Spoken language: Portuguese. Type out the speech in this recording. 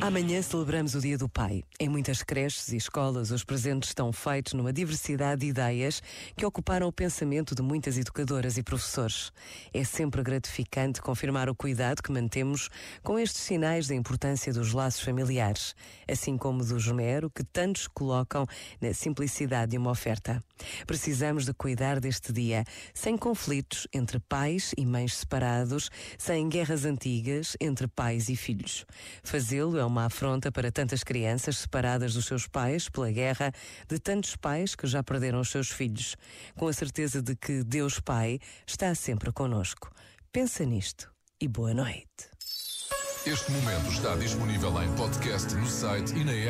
Amanhã celebramos o Dia do Pai. Em muitas creches e escolas, os presentes estão feitos numa diversidade de ideias que ocuparam o pensamento de muitas educadoras e professores. É sempre gratificante confirmar o cuidado que mantemos com estes sinais da importância dos laços familiares, assim como do esmero que tantos colocam na simplicidade de uma oferta. Precisamos de cuidar deste dia, sem conflitos entre pais e mães separados, sem guerras antigas entre pais e filhos. Fazê-lo é uma afronta para tantas crianças separadas dos seus pais pela guerra, de tantos pais que já perderam os seus filhos, com a certeza de que Deus Pai está sempre conosco. Pensa nisto e boa noite. Este momento está disponível em podcast no site e na app.